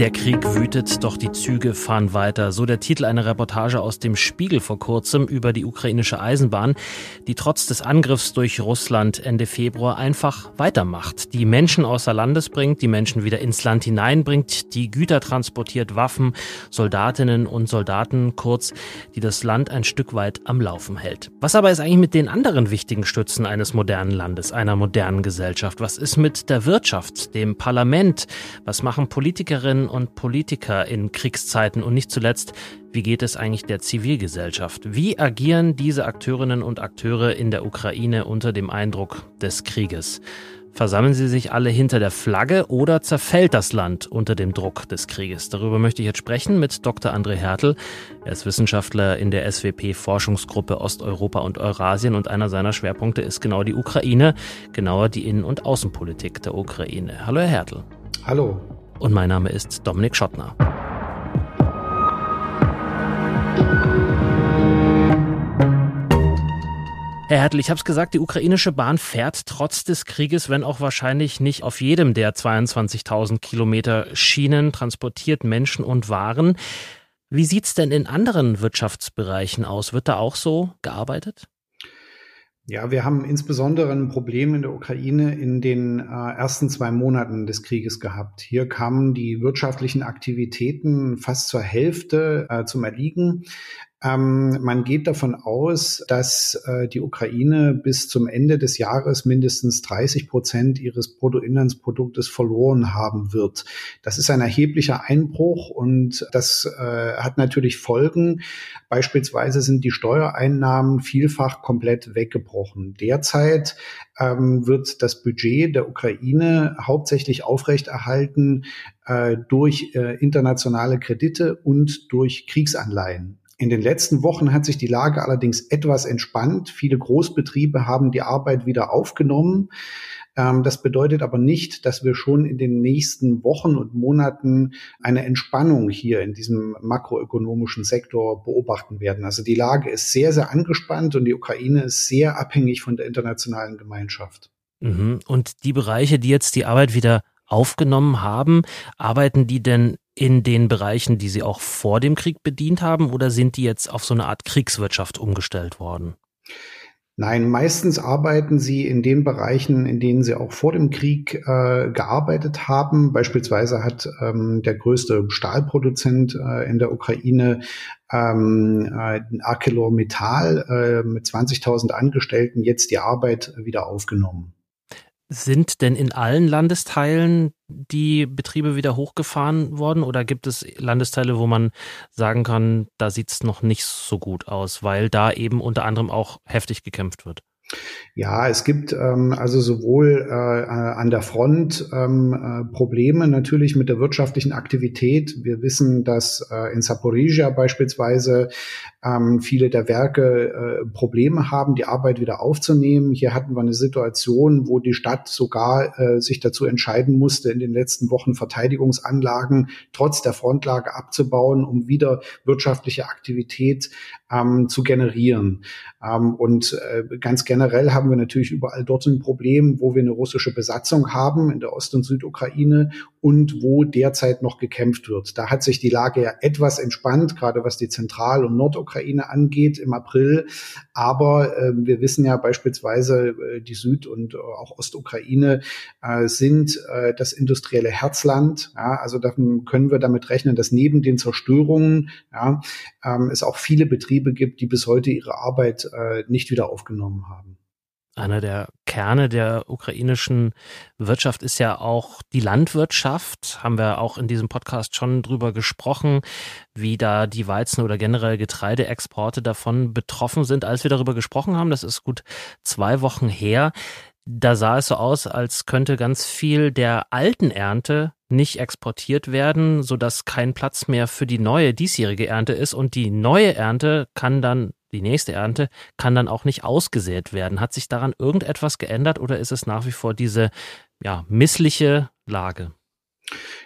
Der Krieg wütet, doch die Züge fahren weiter. So der Titel einer Reportage aus dem Spiegel vor kurzem über die ukrainische Eisenbahn, die trotz des Angriffs durch Russland Ende Februar einfach weitermacht. Die Menschen außer Landes bringt, die Menschen wieder ins Land hineinbringt, die Güter transportiert, Waffen, Soldatinnen und Soldaten, kurz, die das Land ein Stück weit am Laufen hält. Was aber ist eigentlich mit den anderen wichtigen Stützen eines modernen Landes, einer modernen Gesellschaft? Was ist mit der Wirtschaft, dem Parlament? Was machen Politikerinnen und Politiker in Kriegszeiten und nicht zuletzt, wie geht es eigentlich der Zivilgesellschaft? Wie agieren diese Akteurinnen und Akteure in der Ukraine unter dem Eindruck des Krieges? Versammeln sie sich alle hinter der Flagge oder zerfällt das Land unter dem Druck des Krieges? Darüber möchte ich jetzt sprechen mit Dr. André Hertel. Er ist Wissenschaftler in der SWP-Forschungsgruppe Osteuropa und Eurasien und einer seiner Schwerpunkte ist genau die Ukraine, genauer die Innen- und Außenpolitik der Ukraine. Hallo, Herr Hertel. Hallo und mein Name ist Dominik Schottner. Herr Hertel, ich habe es gesagt, die ukrainische Bahn fährt trotz des Krieges, wenn auch wahrscheinlich nicht auf jedem der 22.000 Kilometer Schienen, transportiert Menschen und Waren. Wie sieht es denn in anderen Wirtschaftsbereichen aus? Wird da auch so gearbeitet? Ja, wir haben insbesondere ein Problem in der Ukraine in den äh, ersten zwei Monaten des Krieges gehabt. Hier kamen die wirtschaftlichen Aktivitäten fast zur Hälfte äh, zum Erliegen. Ähm, man geht davon aus, dass äh, die Ukraine bis zum Ende des Jahres mindestens 30 Prozent ihres Bruttoinlandsproduktes verloren haben wird. Das ist ein erheblicher Einbruch und das äh, hat natürlich Folgen. Beispielsweise sind die Steuereinnahmen vielfach komplett weggebrochen. Derzeit ähm, wird das Budget der Ukraine hauptsächlich aufrechterhalten äh, durch äh, internationale Kredite und durch Kriegsanleihen. In den letzten Wochen hat sich die Lage allerdings etwas entspannt. Viele Großbetriebe haben die Arbeit wieder aufgenommen. Ähm, das bedeutet aber nicht, dass wir schon in den nächsten Wochen und Monaten eine Entspannung hier in diesem makroökonomischen Sektor beobachten werden. Also die Lage ist sehr, sehr angespannt und die Ukraine ist sehr abhängig von der internationalen Gemeinschaft. Mhm. Und die Bereiche, die jetzt die Arbeit wieder aufgenommen haben, arbeiten die denn in den Bereichen, die sie auch vor dem Krieg bedient haben, oder sind die jetzt auf so eine Art Kriegswirtschaft umgestellt worden? Nein, meistens arbeiten sie in den Bereichen, in denen sie auch vor dem Krieg äh, gearbeitet haben. Beispielsweise hat ähm, der größte Stahlproduzent äh, in der Ukraine ähm, äh, ArcelorMittal äh, mit 20.000 Angestellten jetzt die Arbeit wieder aufgenommen. Sind denn in allen Landesteilen die Betriebe wieder hochgefahren worden oder gibt es Landesteile, wo man sagen kann, da sieht es noch nicht so gut aus, weil da eben unter anderem auch heftig gekämpft wird? Ja, es gibt ähm, also sowohl äh, an der Front ähm, äh, Probleme natürlich mit der wirtschaftlichen Aktivität. Wir wissen, dass äh, in Saporizhia beispielsweise ähm, viele der Werke äh, Probleme haben, die Arbeit wieder aufzunehmen. Hier hatten wir eine Situation, wo die Stadt sogar äh, sich dazu entscheiden musste, in den letzten Wochen Verteidigungsanlagen trotz der Frontlage abzubauen, um wieder wirtschaftliche Aktivität ähm, zu generieren. Ähm, und äh, ganz generell haben wir natürlich überall dort ein Problem, wo wir eine russische Besatzung haben in der Ost- und Südukraine und wo derzeit noch gekämpft wird. Da hat sich die Lage ja etwas entspannt, gerade was die Zentral- und Nordukraine angeht im April. Aber äh, wir wissen ja beispielsweise, äh, die Süd- und äh, auch Ostukraine äh, sind äh, das industrielle Herzland. Ja, also da können wir damit rechnen, dass neben den Zerstörungen ja, ähm, es auch viele Betriebe gibt, die bis heute ihre Arbeit äh, nicht wieder aufgenommen haben. Einer der Kerne der ukrainischen Wirtschaft ist ja auch die Landwirtschaft. Haben wir auch in diesem Podcast schon drüber gesprochen, wie da die Weizen- oder generell Getreideexporte davon betroffen sind. Als wir darüber gesprochen haben, das ist gut zwei Wochen her, da sah es so aus, als könnte ganz viel der alten Ernte nicht exportiert werden, sodass kein Platz mehr für die neue diesjährige Ernte ist und die neue Ernte kann dann die nächste Ernte kann dann auch nicht ausgesät werden. Hat sich daran irgendetwas geändert oder ist es nach wie vor diese ja, missliche Lage?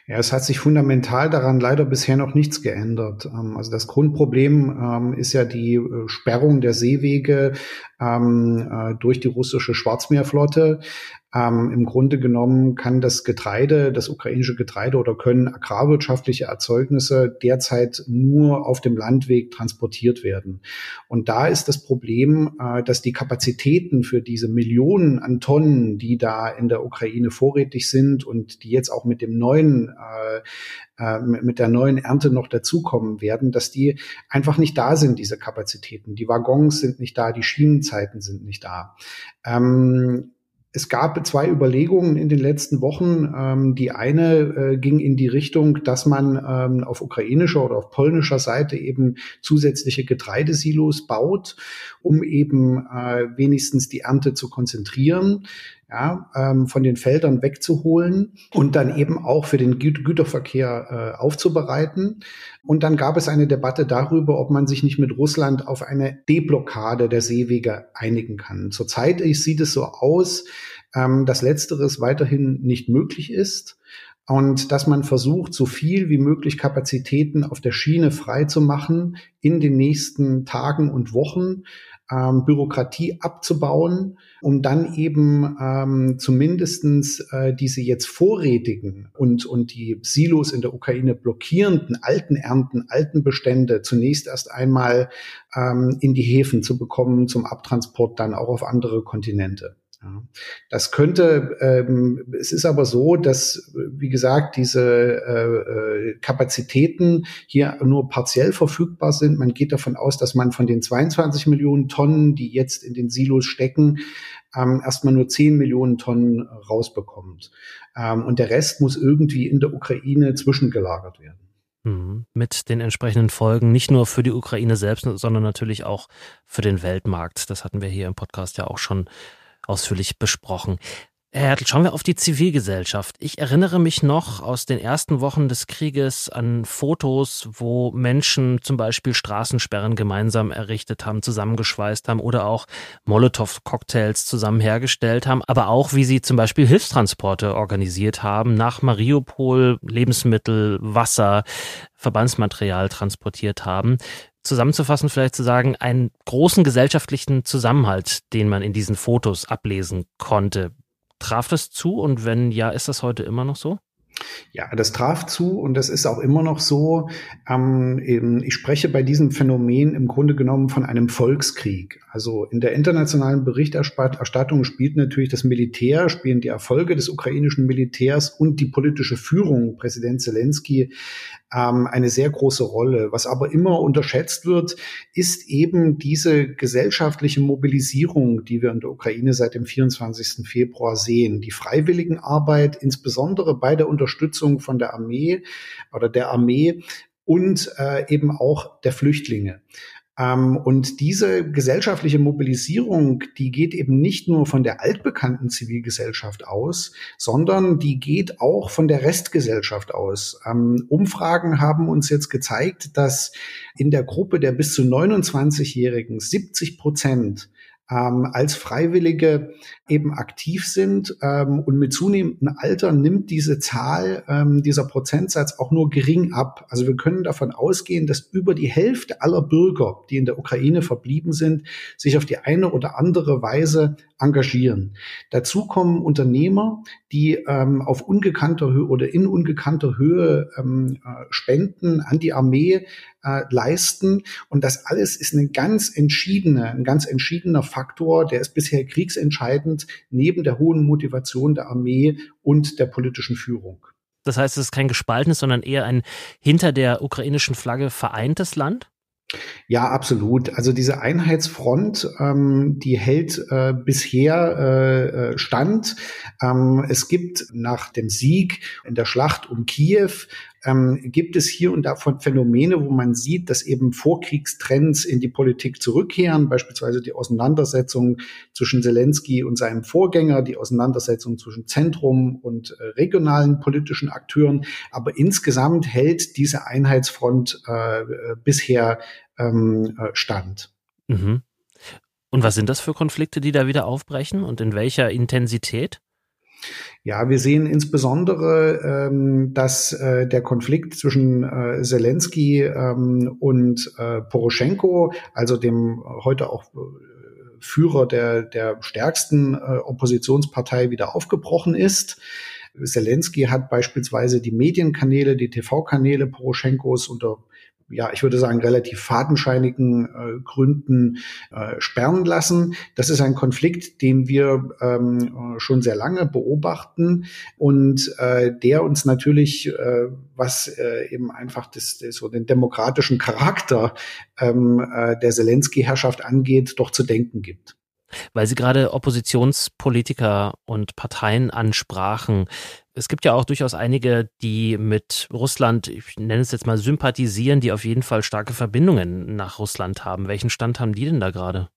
Ja, es hat sich fundamental daran leider bisher noch nichts geändert. Ähm, also das Grundproblem ähm, ist ja die äh, Sperrung der Seewege ähm, äh, durch die russische Schwarzmeerflotte. Ähm, Im Grunde genommen kann das Getreide, das ukrainische Getreide oder können agrarwirtschaftliche Erzeugnisse derzeit nur auf dem Landweg transportiert werden. Und da ist das Problem, äh, dass die Kapazitäten für diese Millionen an Tonnen, die da in der Ukraine vorrätig sind und die jetzt auch mit dem neuen äh, äh, mit der neuen Ernte noch dazukommen werden, dass die einfach nicht da sind, diese Kapazitäten. Die Waggons sind nicht da, die Schienenzeiten sind nicht da. Ähm, es gab zwei Überlegungen in den letzten Wochen. Ähm, die eine äh, ging in die Richtung, dass man ähm, auf ukrainischer oder auf polnischer Seite eben zusätzliche Getreidesilos baut, um eben äh, wenigstens die Ernte zu konzentrieren ja, ähm, von den Feldern wegzuholen und dann eben auch für den Gü Güterverkehr äh, aufzubereiten. Und dann gab es eine Debatte darüber, ob man sich nicht mit Russland auf eine Deblockade der Seewege einigen kann. Zurzeit sieht es so aus, ähm, dass letzteres weiterhin nicht möglich ist und dass man versucht, so viel wie möglich Kapazitäten auf der Schiene frei zu machen in den nächsten Tagen und Wochen, ähm, Bürokratie abzubauen, um dann eben ähm, zumindestens äh, diese jetzt vorrätigen und, und die Silos in der Ukraine blockierenden alten Ernten, alten Bestände zunächst erst einmal ähm, in die Häfen zu bekommen, zum Abtransport dann auch auf andere Kontinente. Das könnte, ähm, es ist aber so, dass, wie gesagt, diese äh, äh, Kapazitäten hier nur partiell verfügbar sind. Man geht davon aus, dass man von den 22 Millionen Tonnen, die jetzt in den Silos stecken, ähm, erstmal nur 10 Millionen Tonnen rausbekommt. Ähm, und der Rest muss irgendwie in der Ukraine zwischengelagert werden. Mhm. Mit den entsprechenden Folgen, nicht nur für die Ukraine selbst, sondern natürlich auch für den Weltmarkt. Das hatten wir hier im Podcast ja auch schon ausführlich besprochen. Herr Hertel, schauen wir auf die Zivilgesellschaft. Ich erinnere mich noch aus den ersten Wochen des Krieges an Fotos, wo Menschen zum Beispiel Straßensperren gemeinsam errichtet haben, zusammengeschweißt haben oder auch Molotow-Cocktails zusammen hergestellt haben, aber auch wie sie zum Beispiel Hilfstransporte organisiert haben, nach Mariupol Lebensmittel, Wasser, Verbandsmaterial transportiert haben zusammenzufassen, vielleicht zu sagen, einen großen gesellschaftlichen Zusammenhalt, den man in diesen Fotos ablesen konnte. Traf das zu und wenn ja, ist das heute immer noch so? Ja, das traf zu und das ist auch immer noch so. Ähm, ich spreche bei diesem Phänomen im Grunde genommen von einem Volkskrieg. Also in der internationalen Berichterstattung spielt natürlich das Militär, spielen die Erfolge des ukrainischen Militärs und die politische Führung, Präsident Zelensky, ähm, eine sehr große Rolle. Was aber immer unterschätzt wird, ist eben diese gesellschaftliche Mobilisierung, die wir in der Ukraine seit dem 24. Februar sehen. Die Freiwilligenarbeit, insbesondere bei der Unterstützung von der Armee oder der Armee und äh, eben auch der Flüchtlinge. Ähm, und diese gesellschaftliche Mobilisierung, die geht eben nicht nur von der altbekannten Zivilgesellschaft aus, sondern die geht auch von der Restgesellschaft aus. Ähm, Umfragen haben uns jetzt gezeigt, dass in der Gruppe der bis zu 29-Jährigen 70 Prozent ähm, als Freiwillige eben aktiv sind. Ähm, und mit zunehmendem Alter nimmt diese Zahl, ähm, dieser Prozentsatz auch nur gering ab. Also wir können davon ausgehen, dass über die Hälfte aller Bürger, die in der Ukraine verblieben sind, sich auf die eine oder andere Weise engagieren. Dazu kommen Unternehmer, die ähm, auf ungekannter Höhe oder in ungekannter Höhe ähm, äh, Spenden an die Armee äh, leisten. Und das alles ist eine ganz entscheidene, ein ganz entschiedener Faktor, der ist bisher kriegsentscheidend neben der hohen Motivation der Armee und der politischen Führung. Das heißt, es ist kein gespaltenes, sondern eher ein hinter der ukrainischen Flagge vereintes Land? Ja, absolut. Also diese Einheitsfront, ähm, die hält äh, bisher äh, äh, stand. Ähm, es gibt nach dem Sieg in der Schlacht um Kiew ähm, gibt es hier und da Phänomene, wo man sieht, dass eben Vorkriegstrends in die Politik zurückkehren, beispielsweise die Auseinandersetzung zwischen Zelensky und seinem Vorgänger, die Auseinandersetzung zwischen Zentrum und äh, regionalen politischen Akteuren. Aber insgesamt hält diese Einheitsfront äh, äh bisher ähm, äh, stand. Mhm. Und was sind das für Konflikte, die da wieder aufbrechen und in welcher Intensität? Ja, wir sehen insbesondere, ähm, dass äh, der Konflikt zwischen äh, Zelensky ähm, und äh, Poroschenko, also dem heute auch äh, Führer der, der stärksten äh, Oppositionspartei wieder aufgebrochen ist. Zelensky hat beispielsweise die Medienkanäle, die TV-Kanäle Poroschenkos unter ja, ich würde sagen, relativ fadenscheinigen äh, Gründen äh, sperren lassen. Das ist ein Konflikt, den wir ähm, schon sehr lange beobachten und äh, der uns natürlich, äh, was äh, eben einfach das, das, so den demokratischen Charakter ähm, äh, der Zelensky-Herrschaft angeht, doch zu denken gibt. Weil Sie gerade Oppositionspolitiker und Parteien ansprachen. Es gibt ja auch durchaus einige, die mit Russland, ich nenne es jetzt mal, sympathisieren, die auf jeden Fall starke Verbindungen nach Russland haben. Welchen Stand haben die denn da gerade?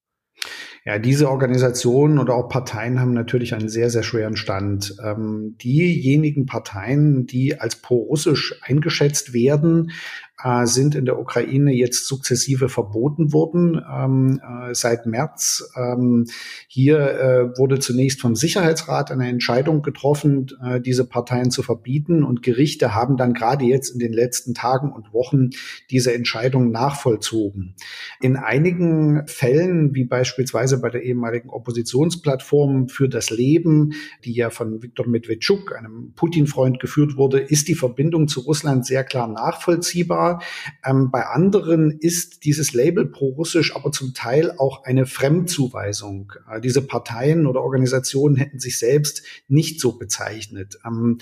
Ja, diese Organisationen oder auch Parteien haben natürlich einen sehr, sehr schweren Stand. Ähm, diejenigen Parteien, die als pro-russisch eingeschätzt werden, äh, sind in der Ukraine jetzt sukzessive verboten worden ähm, äh, seit März. Ähm, hier äh, wurde zunächst vom Sicherheitsrat eine Entscheidung getroffen, äh, diese Parteien zu verbieten und Gerichte haben dann gerade jetzt in den letzten Tagen und Wochen diese Entscheidung nachvollzogen. In einigen Fällen, wie beispielsweise bei der ehemaligen Oppositionsplattform für das Leben, die ja von Viktor Medvedchuk, einem Putin-Freund, geführt wurde, ist die Verbindung zu Russland sehr klar nachvollziehbar Ähm, bei anderen ist dieses Label pro-russisch aber zum Teil auch eine Fremdzuweisung. Äh, diese Parteien oder Organisationen hätten sich selbst nicht so bezeichnet. Ähm,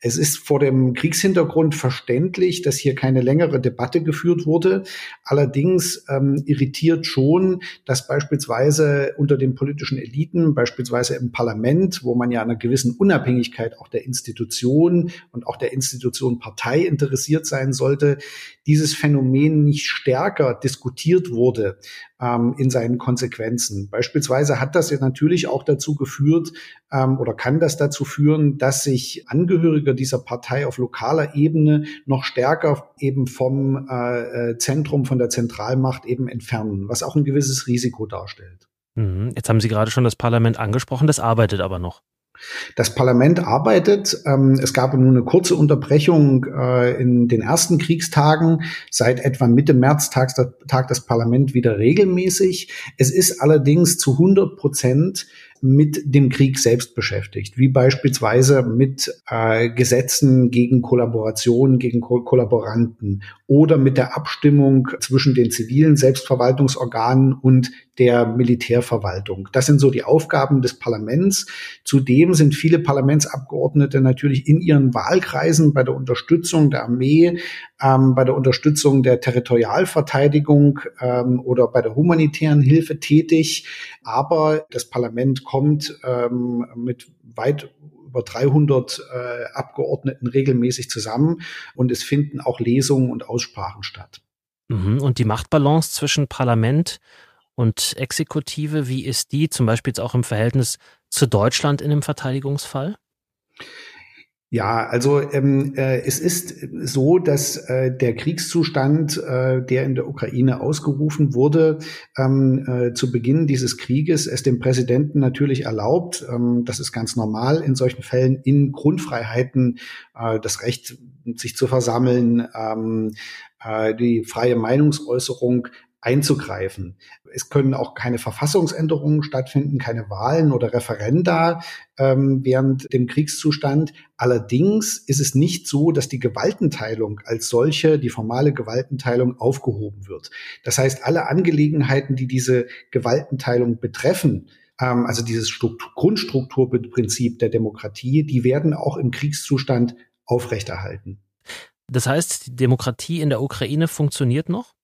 es ist vor dem Kriegshintergrund verständlich, dass hier keine längere Debatte geführt wurde. Allerdings ähm, irritiert schon, dass beispielsweise unter den politischen Eliten, beispielsweise im Parlament, wo man ja einer gewissen Unabhängigkeit auch der Institution und auch der Institution Partei interessiert sein sollte, dieses Phänomen nicht stärker diskutiert wurde ähm, in seinen Konsequenzen. Beispielsweise hat das ja natürlich auch dazu geführt ähm, oder kann das dazu führen, dass sich Angehörige dieser Partei auf lokaler Ebene noch stärker eben vom äh, äh Zentrum, von der Zentralmacht eben entfernen, was auch ein gewisses Risiko darstellt. Mhm. Jetzt haben Sie gerade schon das Parlament angesprochen, das arbeitet aber noch. Das Parlament arbeitet. Ähm, es gab nur eine kurze Unterbrechung äh, in den ersten Kriegstagen. Seit etwa Mitte März tagt das Parlament wieder regelmäßig. Es ist allerdings zu 100 Prozent mit dem Krieg selbst beschäftigt, wie beispielsweise mit äh, Gesetzen gegen Kollaboration, gegen Ko Kollaboranten oder mit der Abstimmung zwischen den zivilen Selbstverwaltungsorganen und der Militärverwaltung. Das sind so die Aufgaben des Parlaments. Zudem sind viele Parlamentsabgeordnete natürlich in ihren Wahlkreisen bei der Unterstützung der Armee, ähm, bei der Unterstützung der Territorialverteidigung ähm, oder bei der humanitären Hilfe tätig. Aber das Parlament kommt ähm, mit weit über 300 äh, Abgeordneten regelmäßig zusammen und es finden auch Lesungen und Aussprachen statt. Mhm. Und die Machtbalance zwischen Parlament und Exekutive, wie ist die zum Beispiel jetzt auch im Verhältnis zu Deutschland in dem Verteidigungsfall? Ja, also ähm, äh, es ist so, dass äh, der Kriegszustand, äh, der in der Ukraine ausgerufen wurde, ähm, äh, zu Beginn dieses Krieges, es dem Präsidenten natürlich erlaubt, ähm, das ist ganz normal in solchen Fällen, in Grundfreiheiten äh, das Recht, sich zu versammeln, ähm, äh, die freie Meinungsäußerung einzugreifen. Es können auch keine Verfassungsänderungen stattfinden, keine Wahlen oder Referenda ähm, während dem Kriegszustand. Allerdings ist es nicht so, dass die Gewaltenteilung als solche, die formale Gewaltenteilung aufgehoben wird. Das heißt, alle Angelegenheiten, die diese Gewaltenteilung betreffen, ähm, also dieses Struktur Grundstrukturprinzip der Demokratie, die werden auch im Kriegszustand aufrechterhalten. Das heißt, die Demokratie in der Ukraine funktioniert noch?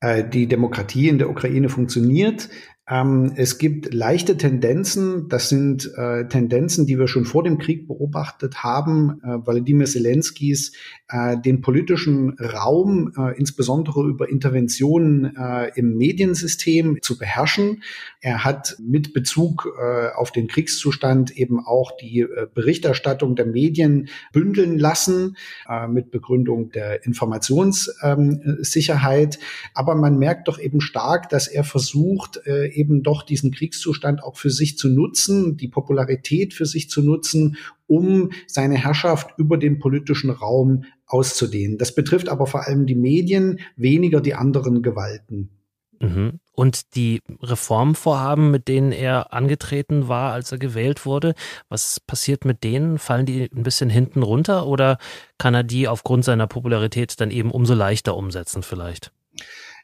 Äh, die Demokratie in der Ukraine funktioniert. Ähm, es gibt leichte Tendenzen. Das sind äh, Tendenzen, die wir schon vor dem Krieg beobachtet haben. Äh, Wladimir Zelenskis äh, den politischen Raum, äh, insbesondere über Interventionen äh, im Mediensystem, zu beherrschen. Er hat mit Bezug äh, auf den Kriegszustand eben auch die äh, Berichterstattung der Medien bündeln lassen, mit Begründung der Informationssicherheit. Aber man merkt doch eben stark, dass er versucht, eben doch diesen Kriegszustand auch für sich zu nutzen, die Popularität für sich zu nutzen, um seine Herrschaft über den politischen Raum auszudehnen. Das betrifft aber vor allem die Medien, weniger die anderen Gewalten. Mhm. Und die Reformvorhaben, mit denen er angetreten war, als er gewählt wurde, was passiert mit denen? Fallen die ein bisschen hinten runter oder kann er die aufgrund seiner Popularität dann eben umso leichter umsetzen vielleicht?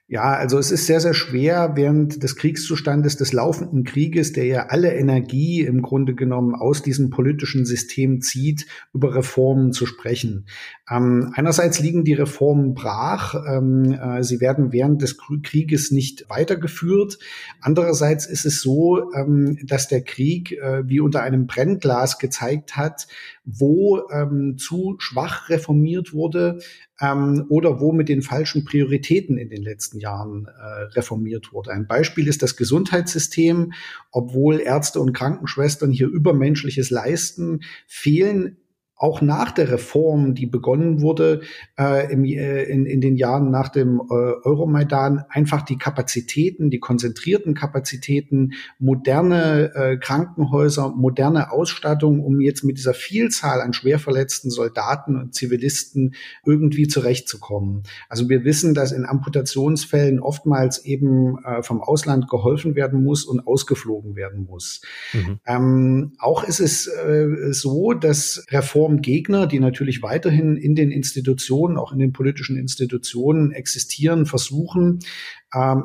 Ja, also es ist sehr, sehr schwer, während des Kriegszustandes, des laufenden Krieges, der ja alle Energie im Grunde genommen aus diesem politischen System zieht, über Reformen zu sprechen. Ähm, einerseits liegen die Reformen brach, ähm, äh, sie werden während des Krieges nicht weitergeführt. Andererseits ist es so, ähm, dass der Krieg äh, wie unter einem Brennglas gezeigt hat, wo ähm, zu schwach reformiert wurde, ähm, oder wo mit den falschen Prioritäten in den letzten Jahren äh, reformiert wurde. Ein Beispiel ist das Gesundheitssystem. Obwohl Ärzte und Krankenschwestern hier Übermenschliches leisten, fehlen auch nach der Reform, die begonnen wurde äh, im, äh, in, in den Jahren nach dem äh, Euromaidan, einfach die Kapazitäten, die konzentrierten Kapazitäten, moderne äh, Krankenhäuser, moderne Ausstattung, um jetzt mit dieser Vielzahl an schwerverletzten Soldaten und Zivilisten irgendwie zurechtzukommen. Also wir wissen, dass in Amputationsfällen oftmals eben äh, vom Ausland geholfen werden muss und ausgeflogen werden muss. Mhm. Ähm, auch ist es äh, so, dass Reform Reformgegner, die natürlich weiterhin in den Institutionen, auch in den politischen Institutionen existieren, versuchen,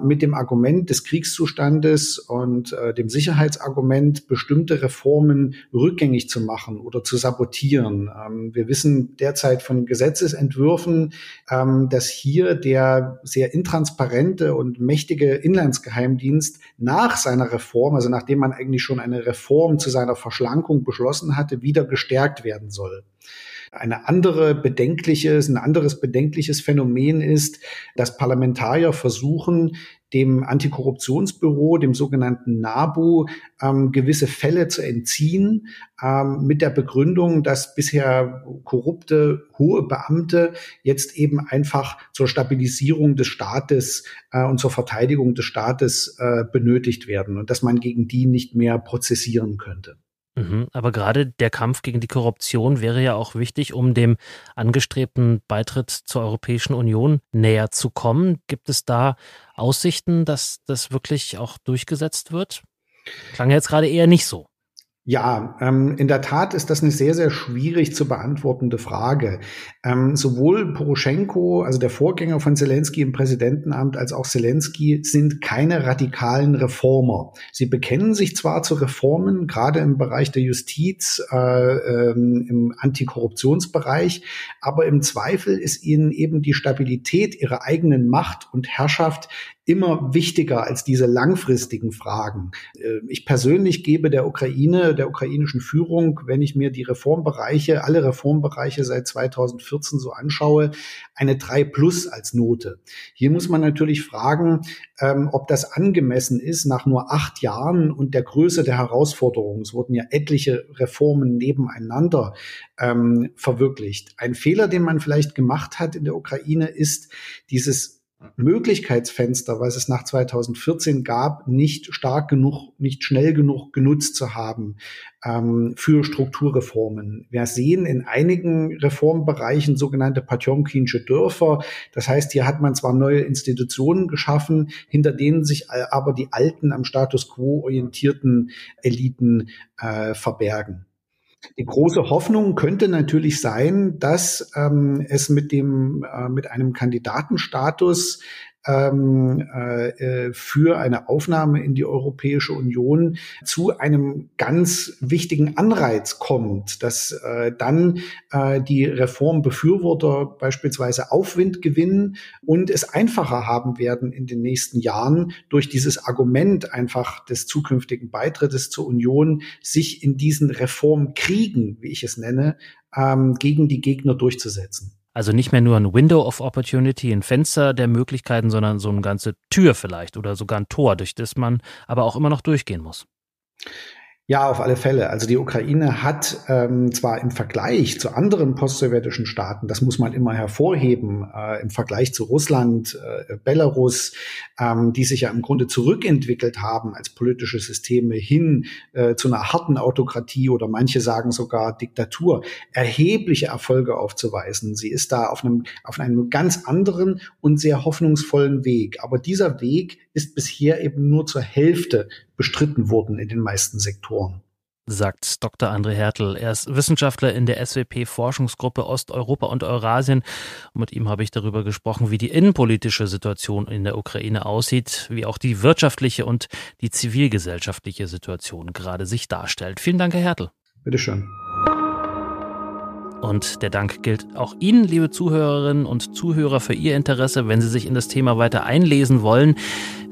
mit dem Argument des Kriegszustandes und äh, dem Sicherheitsargument bestimmte Reformen rückgängig zu machen oder zu sabotieren. Ähm, wir wissen derzeit von Gesetzesentwürfen, ähm, dass hier der sehr intransparente und mächtige Inlandsgeheimdienst nach seiner Reform, also nachdem man eigentlich schon eine Reform zu seiner Verschlankung beschlossen hatte, wieder gestärkt werden soll. Eine andere bedenkliches, ein anderes bedenkliches Phänomen ist, dass Parlamentarier versuchen, dem Antikorruptionsbüro, dem sogenannten NABU, ähm, gewisse Fälle zu entziehen, ähm, mit der Begründung, dass bisher korrupte hohe Beamte jetzt eben einfach zur Stabilisierung des Staates äh, und zur Verteidigung des Staates äh, benötigt werden und dass man gegen die nicht mehr prozessieren könnte. Mhm, aber gerade der Kampf gegen die Korruption wäre ja auch wichtig, um dem angestrebten Beitritt zur Europäischen Union näher zu kommen. Gibt es da Aussichten, dass das wirklich auch durchgesetzt wird? Klang jetzt gerade eher nicht so. Ja, ähm, in der Tat ist das eine sehr, sehr schwierig zu beantwortende Frage. Ähm, sowohl Poroschenko, also der Vorgänger von Zelensky im Präsidentenamt, als auch Zelensky sind keine radikalen Reformer. Sie bekennen sich zwar zu Reformen, gerade im Bereich der Justiz, äh, ähm, im Antikorruptionsbereich, aber im Zweifel ist ihnen eben die Stabilität ihrer eigenen Macht und Herrschaft immer wichtiger als diese langfristigen Fragen. Äh, ich persönlich gebe der Ukraine, der ukrainischen Führung, wenn ich mir die Reformbereiche, alle Reformbereiche seit 2014 so anschaue, eine 3 plus als Note. Hier muss man natürlich fragen, ähm, ob das angemessen ist nach nur acht Jahren und der Größe der Herausforderungen. Es wurden ja etliche Reformen nebeneinander ähm, verwirklicht. Ein Fehler, den man vielleicht gemacht hat in der Ukraine, ist dieses Möglichkeitsfenster, was es nach 2014 gab, nicht stark genug, nicht schnell genug genutzt zu haben ähm, für Strukturreformen. Wir sehen in einigen Reformbereichen sogenannte Patjomkinsche Dörfer. Das heißt, hier hat man zwar neue Institutionen geschaffen, hinter denen sich aber die alten am Status quo orientierten Eliten äh, verbergen. Die große Hoffnung könnte natürlich sein, dass ähm, es mit dem äh, mit einem Kandidatenstatus ähm, äh, für eine Aufnahme in die Europäische Union zu einem ganz wichtigen Anreiz kommt, dass äh, dann äh, die Reformbefürworter beispielsweise Aufwind gewinnen und es einfacher haben werden in den nächsten Jahren durch dieses Argument einfach des zukünftigen Beitrittes zur Union, sich in diesen Reformkriegen, wie ich es nenne, ähm, gegen die Gegner durchzusetzen. Also nicht mehr nur ein Window of Opportunity, ein Fenster der Möglichkeiten, sondern so eine ganze Tür vielleicht oder sogar ein Tor, durch das man aber auch immer noch durchgehen muss. Ja, auf alle Fälle. Also die Ukraine hat ähm, zwar im Vergleich zu anderen postsowjetischen Staaten, das muss man immer hervorheben, äh, im Vergleich zu Russland, äh, Belarus, ähm, die sich ja im Grunde zurückentwickelt haben als politische Systeme hin äh, zu einer harten Autokratie oder manche sagen sogar Diktatur, erhebliche Erfolge aufzuweisen. Sie ist da auf einem, auf einem ganz anderen und sehr hoffnungsvollen Weg. Aber dieser Weg ist bisher eben nur zur Hälfte bestritten worden in den meisten Sektoren sagt Dr. André Hertel. Er ist Wissenschaftler in der SWP-Forschungsgruppe Osteuropa und Eurasien. Mit ihm habe ich darüber gesprochen, wie die innenpolitische Situation in der Ukraine aussieht, wie auch die wirtschaftliche und die zivilgesellschaftliche Situation gerade sich darstellt. Vielen Dank, Herr Hertel. Bitteschön. Und der Dank gilt auch Ihnen, liebe Zuhörerinnen und Zuhörer, für Ihr Interesse, wenn Sie sich in das Thema weiter einlesen wollen.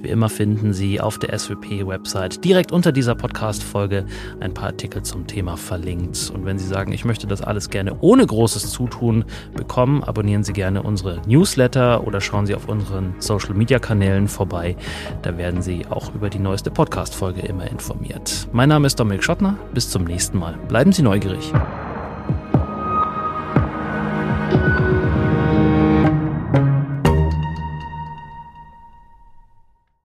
Wie immer finden Sie auf der SWP-Website direkt unter dieser Podcast-Folge ein paar Artikel zum Thema verlinkt. Und wenn Sie sagen, ich möchte das alles gerne ohne großes Zutun bekommen, abonnieren Sie gerne unsere Newsletter oder schauen Sie auf unseren Social-Media-Kanälen vorbei. Da werden Sie auch über die neueste Podcast-Folge immer informiert. Mein Name ist Dominik Schottner. Bis zum nächsten Mal. Bleiben Sie neugierig.